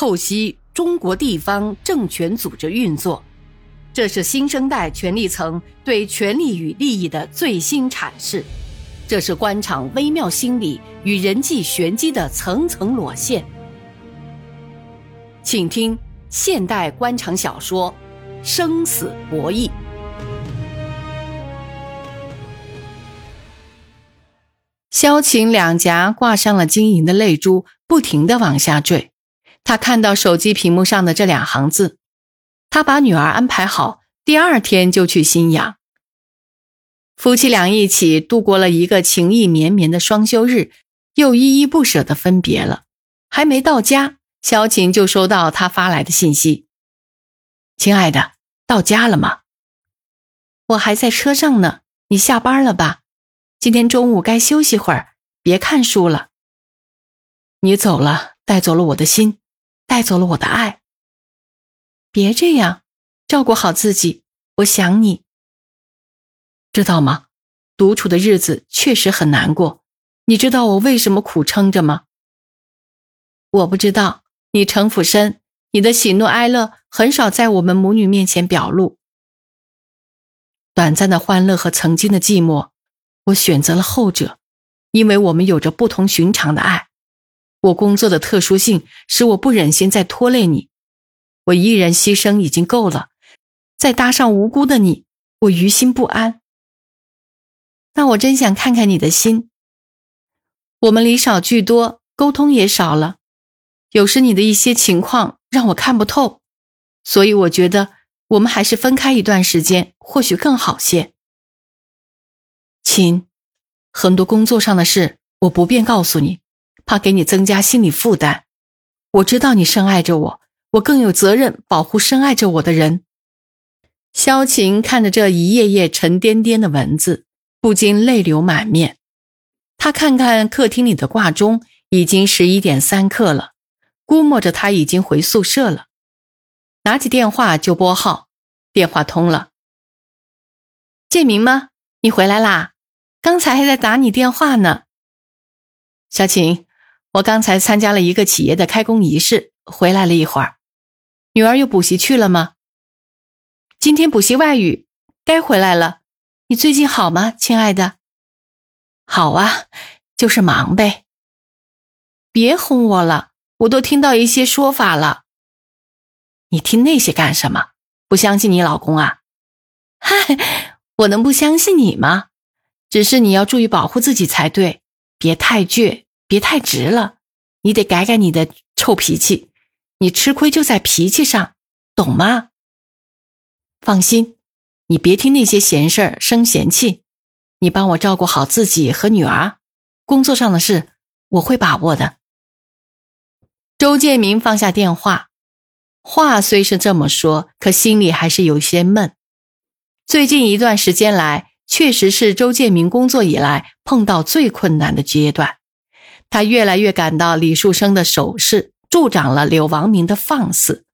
透析中国地方政权组织运作，这是新生代权力层对权力与利益的最新阐释，这是官场微妙心理与人际玄机的层层裸现。请听现代官场小说《生死博弈》。萧晴两颊挂上了晶莹的泪珠，不停的往下坠。他看到手机屏幕上的这两行字，他把女儿安排好，第二天就去新阳。夫妻俩一起度过了一个情意绵绵的双休日，又依依不舍的分别了。还没到家，萧晴就收到他发来的信息：“亲爱的，到家了吗？我还在车上呢。你下班了吧？”今天中午该休息会儿，别看书了。你走了，带走了我的心，带走了我的爱。别这样，照顾好自己。我想你，知道吗？独处的日子确实很难过。你知道我为什么苦撑着吗？我不知道。你城府深，你的喜怒哀乐很少在我们母女面前表露。短暂的欢乐和曾经的寂寞。我选择了后者，因为我们有着不同寻常的爱。我工作的特殊性使我不忍心再拖累你，我一人牺牲已经够了，再搭上无辜的你，我于心不安。那我真想看看你的心。我们离少聚多，沟通也少了，有时你的一些情况让我看不透，所以我觉得我们还是分开一段时间，或许更好些。亲，很多工作上的事我不便告诉你，怕给你增加心理负担。我知道你深爱着我，我更有责任保护深爱着我的人。萧晴看着这一页页沉甸甸的文字，不禁泪流满面。他看看客厅里的挂钟，已经十一点三刻了，估摸着他已经回宿舍了。拿起电话就拨号，电话通了。建明吗？你回来啦？刚才还在打你电话呢，小晴，我刚才参加了一个企业的开工仪式，回来了一会儿。女儿又补习去了吗？今天补习外语，该回来了。你最近好吗，亲爱的？好啊，就是忙呗。别哄我了，我都听到一些说法了。你听那些干什么？不相信你老公啊？嗨。我能不相信你吗？只是你要注意保护自己才对，别太倔，别太直了。你得改改你的臭脾气，你吃亏就在脾气上，懂吗？放心，你别听那些闲事儿生闲气，你帮我照顾好自己和女儿，工作上的事我会把握的。周建明放下电话，话虽是这么说，可心里还是有些闷。最近一段时间来，确实是周建明工作以来碰到最困难的阶段。他越来越感到李树生的手势助长了柳王明的放肆。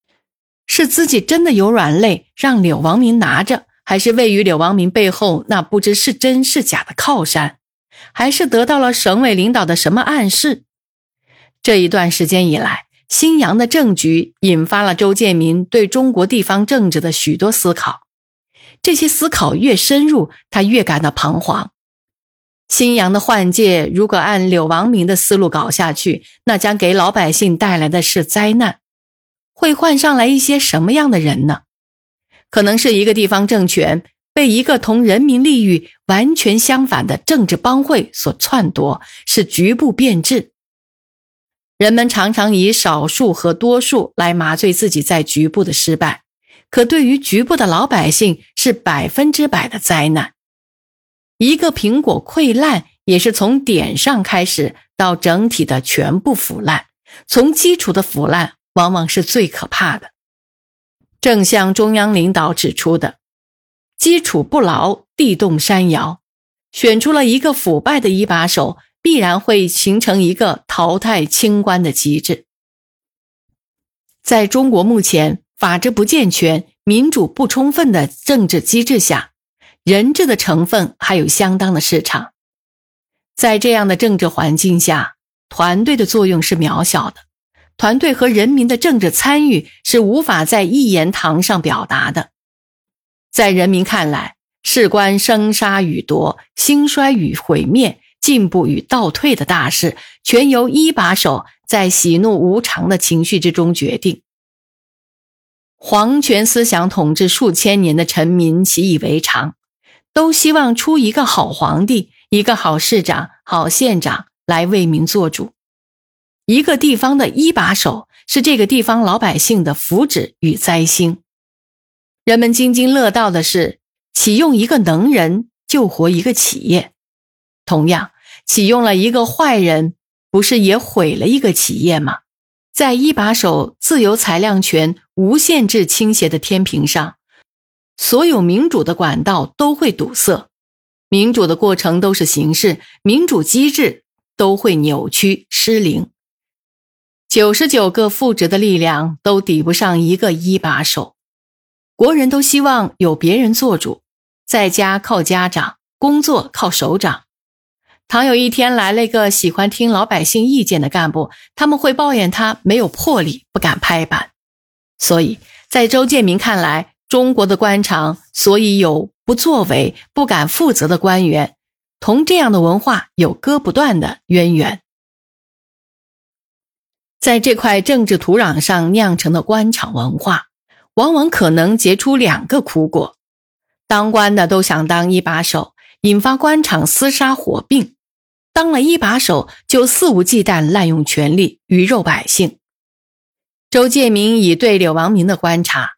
是自己真的有软肋让柳王明拿着，还是位于柳王明背后那不知是真是假的靠山，还是得到了省委领导的什么暗示？这一段时间以来，新阳的政局引发了周建民对中国地方政治的许多思考。这些思考越深入，他越感到彷徨。新阳的换届，如果按柳王明的思路搞下去，那将给老百姓带来的是灾难。会换上来一些什么样的人呢？可能是一个地方政权被一个同人民利益完全相反的政治帮会所篡夺，是局部变质。人们常常以少数和多数来麻醉自己在局部的失败。可对于局部的老百姓是百分之百的灾难。一个苹果溃烂，也是从点上开始到整体的全部腐烂。从基础的腐烂，往往是最可怕的。正像中央领导指出的，基础不牢，地动山摇。选出了一个腐败的一把手，必然会形成一个淘汰清官的机制。在中国目前。法治不健全、民主不充分的政治机制下，人治的成分还有相当的市场。在这样的政治环境下，团队的作用是渺小的，团队和人民的政治参与是无法在一言堂上表达的。在人民看来，事关生杀与夺、兴衰与毁灭、进步与倒退的大事，全由一把手在喜怒无常的情绪之中决定。皇权思想统治数千年的臣民习以为常，都希望出一个好皇帝、一个好市长、好县长来为民做主。一个地方的一把手是这个地方老百姓的福祉与灾星。人们津津乐道的是启用一个能人救活一个企业，同样启用了一个坏人，不是也毁了一个企业吗？在一把手自由裁量权无限制倾斜的天平上，所有民主的管道都会堵塞，民主的过程都是形式，民主机制都会扭曲失灵。九十九个副职的力量都抵不上一个一把手。国人都希望有别人做主，在家靠家长，工作靠首长。倘有一天来了一个喜欢听老百姓意见的干部，他们会抱怨他没有魄力，不敢拍板。所以在周建明看来，中国的官场所以有不作为、不敢负责的官员，同这样的文化有割不断的渊源。在这块政治土壤上酿成的官场文化，往往可能结出两个苦果：当官的都想当一把手，引发官场厮杀火并。当了一把手，就肆无忌惮滥用权力，鱼肉百姓。周建明以对柳王明的观察，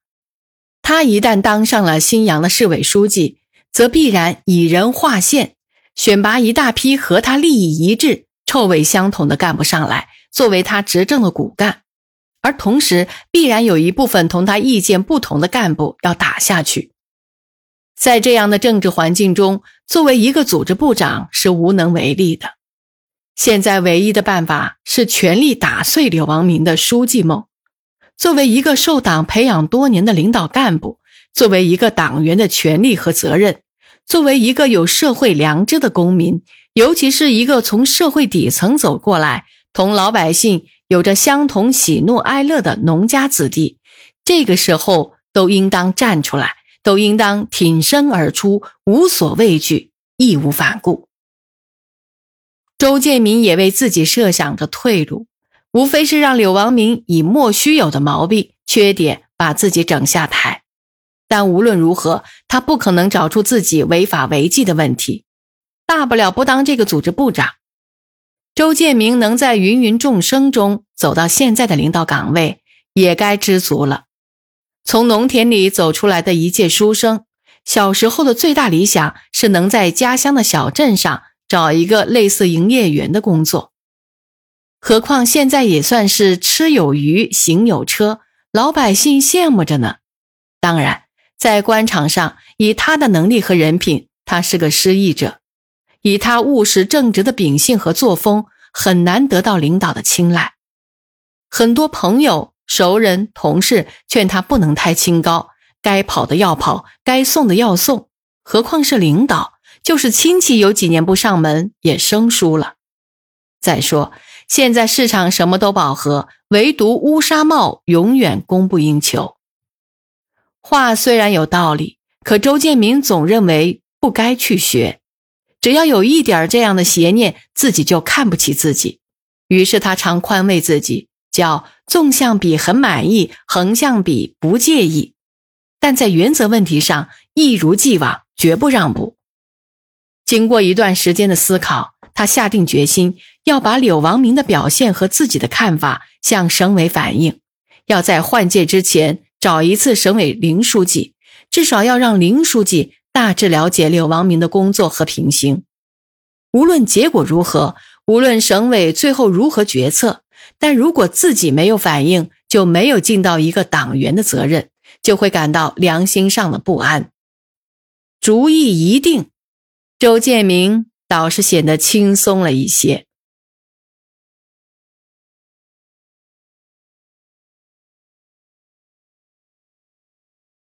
他一旦当上了新阳的市委书记，则必然以人划线，选拔一大批和他利益一致、臭味相同的干部上来，作为他执政的骨干，而同时必然有一部分同他意见不同的干部要打下去。在这样的政治环境中，作为一个组织部长是无能为力的。现在唯一的办法是全力打碎柳王明的书记梦。作为一个受党培养多年的领导干部，作为一个党员的权利和责任，作为一个有社会良知的公民，尤其是一个从社会底层走过来、同老百姓有着相同喜怒哀乐的农家子弟，这个时候都应当站出来。都应当挺身而出，无所畏惧，义无反顾。周建民也为自己设想着退路，无非是让柳王明以莫须有的毛病、缺点把自己整下台。但无论如何，他不可能找出自己违法违纪的问题，大不了不当这个组织部长。周建明能在芸芸众生中走到现在的领导岗位，也该知足了。从农田里走出来的一介书生，小时候的最大理想是能在家乡的小镇上找一个类似营业员的工作。何况现在也算是吃有鱼、行有车，老百姓羡慕着呢。当然，在官场上，以他的能力和人品，他是个失意者；以他务实正直的秉性和作风，很难得到领导的青睐。很多朋友。熟人、同事劝他不能太清高，该跑的要跑，该送的要送。何况是领导，就是亲戚，有几年不上门也生疏了。再说，现在市场什么都饱和，唯独乌纱帽永远供不应求。话虽然有道理，可周建明总认为不该去学，只要有一点这样的邪念，自己就看不起自己。于是他常宽慰自己。叫纵向比很满意，横向比不介意，但在原则问题上一如既往，绝不让步。经过一段时间的思考，他下定决心要把柳王明的表现和自己的看法向省委反映，要在换届之前找一次省委林书记，至少要让林书记大致了解柳王明的工作和品行。无论结果如何，无论省委最后如何决策。但如果自己没有反应，就没有尽到一个党员的责任，就会感到良心上的不安。主意一定，周建明倒是显得轻松了一些。